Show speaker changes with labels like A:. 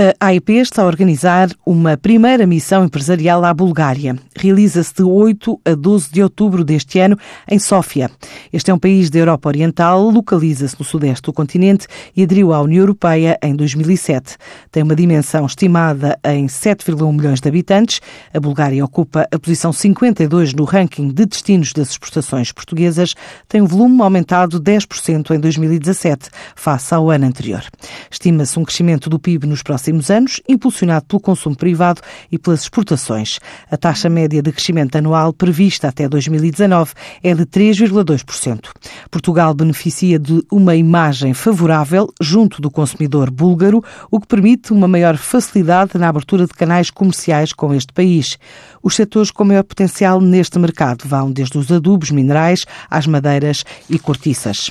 A: A AIP está a organizar uma primeira missão empresarial à Bulgária. Realiza-se de 8 a 12 de outubro deste ano em Sófia. Este é um país da Europa Oriental, localiza-se no sudeste do continente e aderiu à União Europeia em 2007. Tem uma dimensão estimada em 7,1 milhões de habitantes. A Bulgária ocupa a posição 52 no ranking de destinos das exportações portuguesas. Tem um volume aumentado 10% em 2017, face ao ano anterior. Estima-se um crescimento do PIB nos próximos próximos anos, impulsionado pelo consumo privado e pelas exportações. A taxa média de crescimento anual prevista até 2019 é de 3,2%. Portugal beneficia de uma imagem favorável junto do consumidor búlgaro, o que permite uma maior facilidade na abertura de canais comerciais com este país. Os setores com maior potencial neste mercado vão desde os adubos minerais às madeiras e cortiças.